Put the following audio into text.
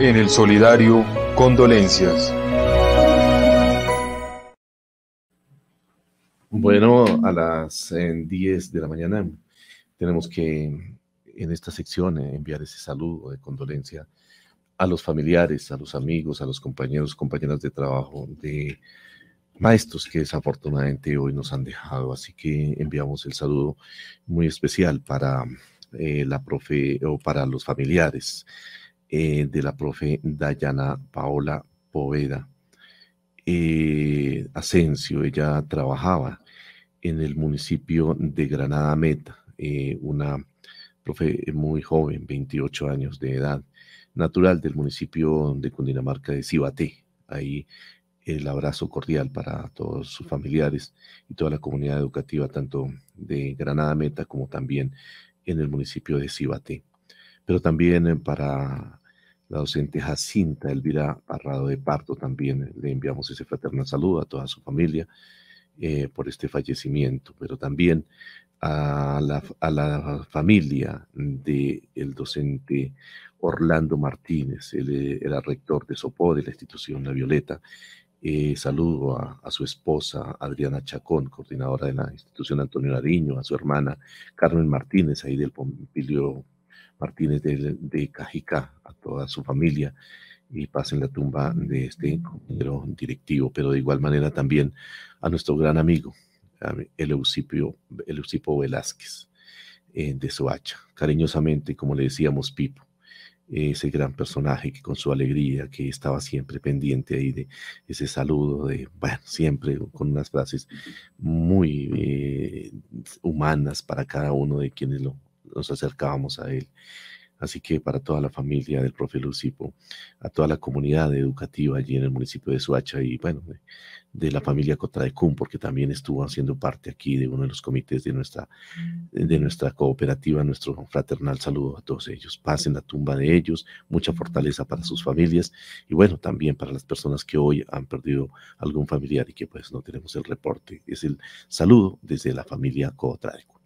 En el solidario, condolencias. Bueno, a las 10 de la mañana tenemos que en esta sección enviar ese saludo de condolencia a los familiares, a los amigos, a los compañeros, compañeras de trabajo, de maestros que desafortunadamente hoy nos han dejado. Así que enviamos el saludo muy especial para eh, la profe o para los familiares eh, de la profe Dayana Paola Poveda eh, Asensio. Ella trabajaba en el municipio de Granada Meta, una profe muy joven, 28 años de edad, natural del municipio de Cundinamarca de Cibaté. Ahí el abrazo cordial para todos sus familiares y toda la comunidad educativa, tanto de Granada Meta como también en el municipio de Cibaté. Pero también eh, para la docente Jacinta Elvira Parrado de Parto, también le enviamos ese fraternal saludo a toda su familia eh, por este fallecimiento, pero también a la, a la familia del el docente Orlando Martínez, él eh, era rector de SOPO, de la institución La Violeta, eh, saludo a, su esposa Adriana Chacón, coordinadora de la institución Antonio Nariño, a su hermana Carmen Martínez, ahí del Pompilio Martínez de, de Cajicá, a toda su familia y pasen la tumba de este compañero directivo, pero de igual manera también a nuestro gran amigo, el Eusipio, Velázquez eh, de Soacha, cariñosamente, como le decíamos, Pipo ese gran personaje que con su alegría, que estaba siempre pendiente ahí de ese saludo, de, bueno, siempre con unas frases muy eh, humanas para cada uno de quienes lo, nos acercábamos a él. Así que para toda la familia del profe Lucipo, a toda la comunidad educativa allí en el municipio de Suacha y bueno, de, la familia Cum, porque también estuvo haciendo parte aquí de uno de los comités de nuestra, de nuestra cooperativa, nuestro fraternal saludo a todos ellos. Pasen la tumba de ellos, mucha fortaleza para sus familias y bueno, también para las personas que hoy han perdido algún familiar y que pues no tenemos el reporte. Es el saludo desde la familia Cotradecu.